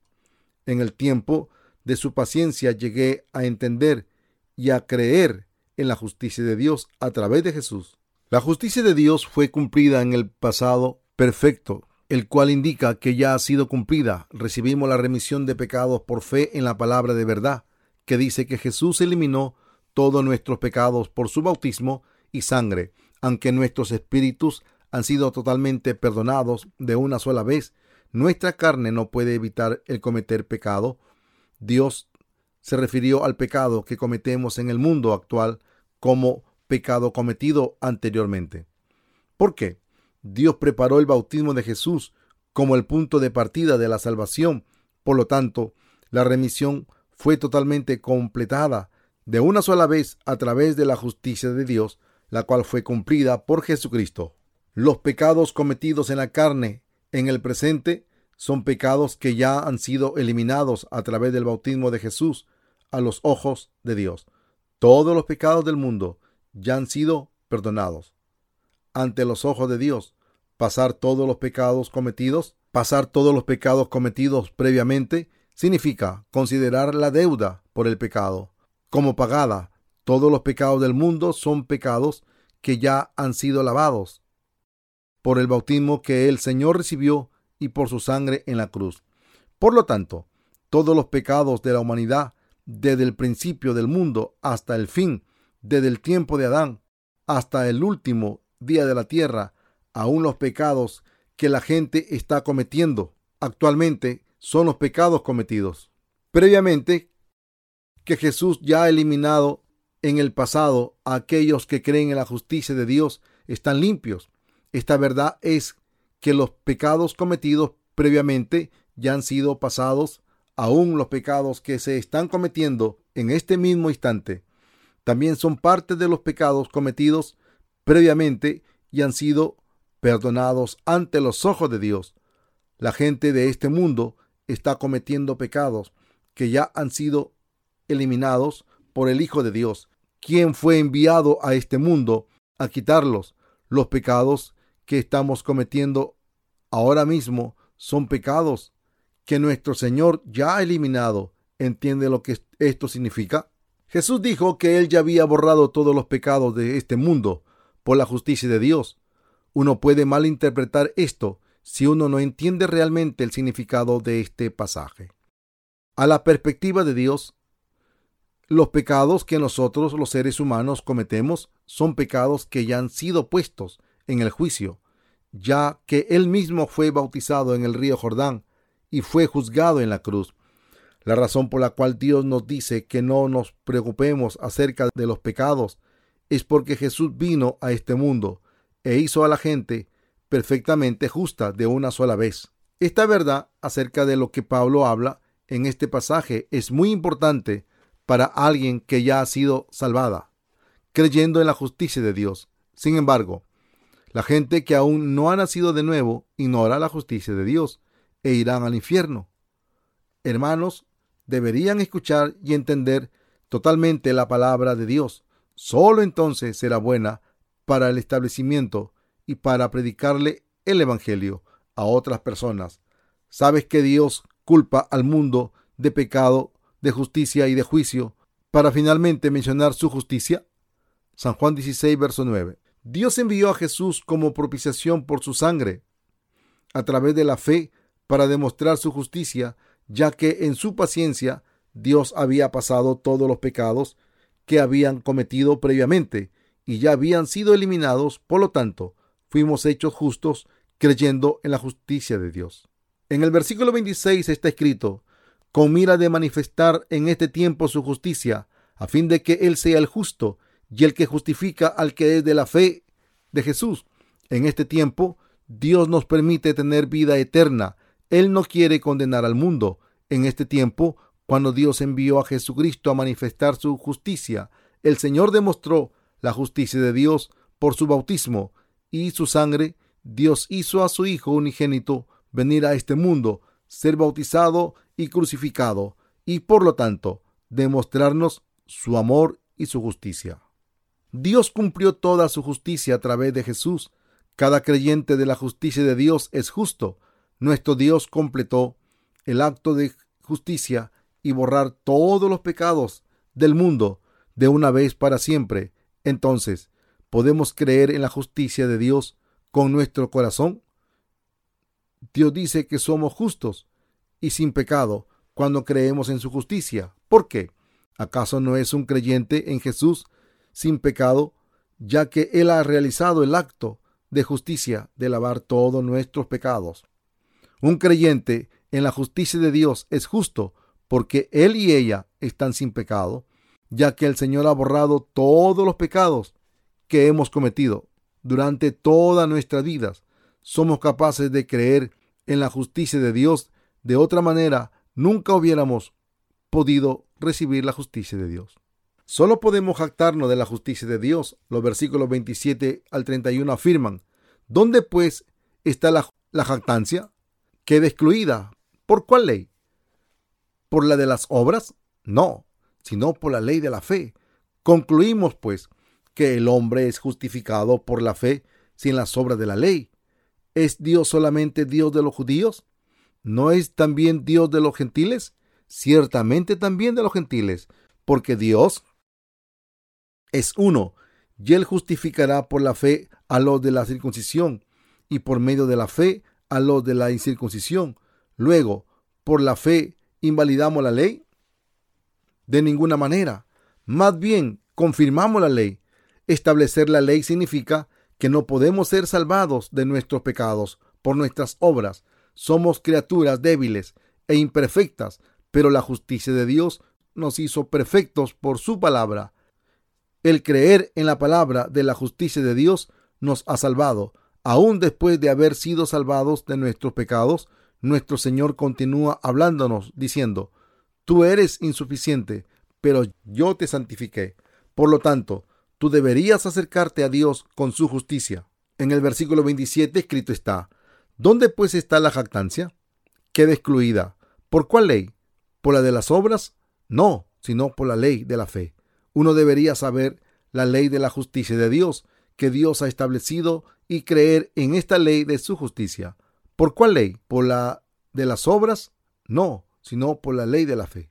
En el tiempo de su paciencia llegué a entender y a creer en la justicia de Dios a través de Jesús. La justicia de Dios fue cumplida en el pasado perfecto el cual indica que ya ha sido cumplida. Recibimos la remisión de pecados por fe en la palabra de verdad, que dice que Jesús eliminó todos nuestros pecados por su bautismo y sangre, aunque nuestros espíritus han sido totalmente perdonados de una sola vez, nuestra carne no puede evitar el cometer pecado. Dios se refirió al pecado que cometemos en el mundo actual como pecado cometido anteriormente. ¿Por qué? Dios preparó el bautismo de Jesús como el punto de partida de la salvación. Por lo tanto, la remisión fue totalmente completada de una sola vez a través de la justicia de Dios, la cual fue cumplida por Jesucristo. Los pecados cometidos en la carne en el presente son pecados que ya han sido eliminados a través del bautismo de Jesús a los ojos de Dios. Todos los pecados del mundo ya han sido perdonados. Ante los ojos de Dios, pasar todos los pecados cometidos, pasar todos los pecados cometidos previamente, significa considerar la deuda por el pecado como pagada. Todos los pecados del mundo son pecados que ya han sido lavados por el bautismo que el Señor recibió y por su sangre en la cruz. Por lo tanto, todos los pecados de la humanidad, desde el principio del mundo hasta el fin, desde el tiempo de Adán hasta el último día de la tierra, aún los pecados que la gente está cometiendo. Actualmente son los pecados cometidos. Previamente que Jesús ya ha eliminado en el pasado a aquellos que creen en la justicia de Dios están limpios. Esta verdad es que los pecados cometidos previamente ya han sido pasados, aún los pecados que se están cometiendo en este mismo instante. También son parte de los pecados cometidos previamente y han sido perdonados ante los ojos de Dios. La gente de este mundo está cometiendo pecados que ya han sido eliminados por el Hijo de Dios, quien fue enviado a este mundo a quitarlos. Los pecados que estamos cometiendo ahora mismo son pecados que nuestro Señor ya ha eliminado. ¿Entiende lo que esto significa? Jesús dijo que Él ya había borrado todos los pecados de este mundo por la justicia de Dios. Uno puede malinterpretar esto si uno no entiende realmente el significado de este pasaje. A la perspectiva de Dios, los pecados que nosotros los seres humanos cometemos son pecados que ya han sido puestos en el juicio, ya que Él mismo fue bautizado en el río Jordán y fue juzgado en la cruz. La razón por la cual Dios nos dice que no nos preocupemos acerca de los pecados es porque Jesús vino a este mundo e hizo a la gente perfectamente justa de una sola vez. Esta verdad acerca de lo que Pablo habla en este pasaje es muy importante para alguien que ya ha sido salvada, creyendo en la justicia de Dios. Sin embargo, la gente que aún no ha nacido de nuevo ignora la justicia de Dios e irán al infierno. Hermanos, deberían escuchar y entender totalmente la palabra de Dios. Solo entonces será buena para el establecimiento y para predicarle el Evangelio a otras personas. ¿Sabes que Dios culpa al mundo de pecado, de justicia y de juicio para finalmente mencionar su justicia? San Juan 16, verso 9. Dios envió a Jesús como propiciación por su sangre, a través de la fe, para demostrar su justicia ya que en su paciencia Dios había pasado todos los pecados que habían cometido previamente y ya habían sido eliminados, por lo tanto, fuimos hechos justos creyendo en la justicia de Dios. En el versículo 26 está escrito, con mira de manifestar en este tiempo su justicia, a fin de que Él sea el justo y el que justifica al que es de la fe de Jesús. En este tiempo, Dios nos permite tener vida eterna él no quiere condenar al mundo. En este tiempo, cuando Dios envió a Jesucristo a manifestar su justicia, el Señor demostró la justicia de Dios por su bautismo y su sangre. Dios hizo a su Hijo unigénito venir a este mundo, ser bautizado y crucificado, y por lo tanto demostrarnos su amor y su justicia. Dios cumplió toda su justicia a través de Jesús. Cada creyente de la justicia de Dios es justo, nuestro Dios completó el acto de justicia y borrar todos los pecados del mundo de una vez para siempre. Entonces, ¿podemos creer en la justicia de Dios con nuestro corazón? Dios dice que somos justos y sin pecado cuando creemos en su justicia. ¿Por qué? ¿Acaso no es un creyente en Jesús sin pecado, ya que Él ha realizado el acto de justicia de lavar todos nuestros pecados? Un creyente en la justicia de Dios es justo porque Él y ella están sin pecado, ya que el Señor ha borrado todos los pecados que hemos cometido durante todas nuestras vidas. Somos capaces de creer en la justicia de Dios. De otra manera, nunca hubiéramos podido recibir la justicia de Dios. Solo podemos jactarnos de la justicia de Dios. Los versículos 27 al 31 afirman, ¿dónde pues está la, la jactancia? Queda excluida. ¿Por cuál ley? ¿Por la de las obras? No, sino por la ley de la fe. Concluimos, pues, que el hombre es justificado por la fe sin las obras de la ley. ¿Es Dios solamente Dios de los judíos? ¿No es también Dios de los gentiles? ciertamente también de los gentiles, porque Dios es uno, y él justificará por la fe a los de la circuncisión, y por medio de la fe a los de la incircuncisión. Luego, por la fe, ¿invalidamos la ley? De ninguna manera. Más bien, confirmamos la ley. Establecer la ley significa que no podemos ser salvados de nuestros pecados por nuestras obras. Somos criaturas débiles e imperfectas, pero la justicia de Dios nos hizo perfectos por su palabra. El creer en la palabra de la justicia de Dios nos ha salvado. Aún después de haber sido salvados de nuestros pecados, nuestro Señor continúa hablándonos, diciendo, Tú eres insuficiente, pero yo te santifiqué. Por lo tanto, tú deberías acercarte a Dios con su justicia. En el versículo 27 escrito está, ¿Dónde pues está la jactancia? Queda excluida. ¿Por cuál ley? ¿Por la de las obras? No, sino por la ley de la fe. Uno debería saber la ley de la justicia de Dios, que Dios ha establecido, y creer en esta ley de su justicia. ¿Por cuál ley? ¿Por la de las obras? No, sino por la ley de la fe.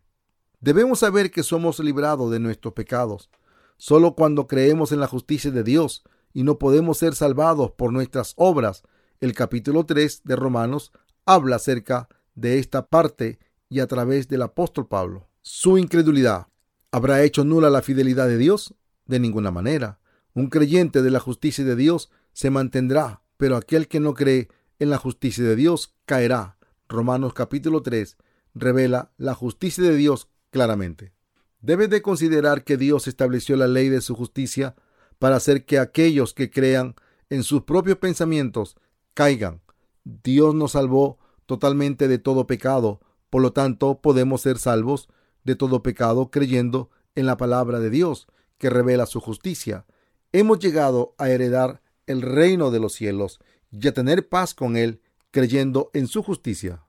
Debemos saber que somos librados de nuestros pecados. Solo cuando creemos en la justicia de Dios y no podemos ser salvados por nuestras obras. El capítulo 3 de Romanos habla acerca de esta parte y a través del apóstol Pablo. Su incredulidad habrá hecho nula la fidelidad de Dios? De ninguna manera. Un creyente de la justicia de Dios se mantendrá, pero aquel que no cree en la justicia de Dios caerá. Romanos capítulo 3 revela la justicia de Dios claramente. Debes de considerar que Dios estableció la ley de su justicia para hacer que aquellos que crean en sus propios pensamientos caigan. Dios nos salvó totalmente de todo pecado por lo tanto, podemos ser salvos de todo pecado creyendo en la palabra de Dios, que revela su justicia. Hemos llegado a heredar el reino de los cielos y a tener paz con Él creyendo en su justicia.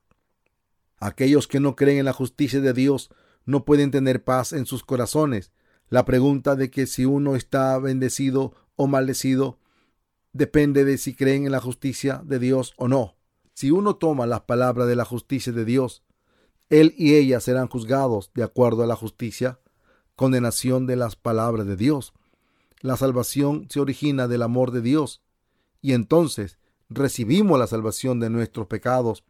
Aquellos que no creen en la justicia de Dios no pueden tener paz en sus corazones. La pregunta de que si uno está bendecido o maldecido depende de si creen en la justicia de Dios o no. Si uno toma las palabras de la justicia de Dios él y ella serán juzgados de acuerdo a la justicia, condenación de las palabras de Dios. La salvación se origina del amor de Dios y entonces recibimos la salvación de nuestros pecados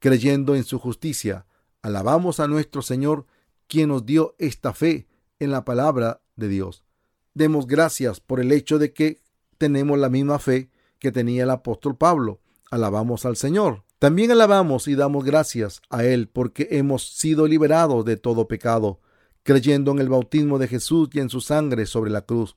creyendo en su justicia. Alabamos a nuestro Señor quien nos dio esta fe en la palabra de Dios. Demos gracias por el hecho de que tenemos la misma fe que tenía el apóstol Pablo. Alabamos al Señor. También alabamos y damos gracias a Él porque hemos sido liberados de todo pecado, creyendo en el bautismo de Jesús y en su sangre sobre la cruz.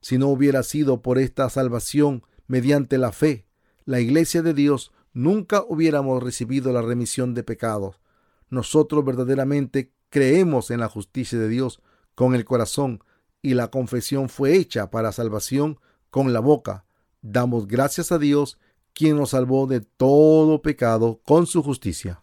Si no hubiera sido por esta salvación mediante la fe, la iglesia de Dios nunca hubiéramos recibido la remisión de pecados. Nosotros verdaderamente creemos en la justicia de Dios con el corazón y la confesión fue hecha para salvación con la boca. Damos gracias a Dios quien nos salvó de todo pecado con su justicia.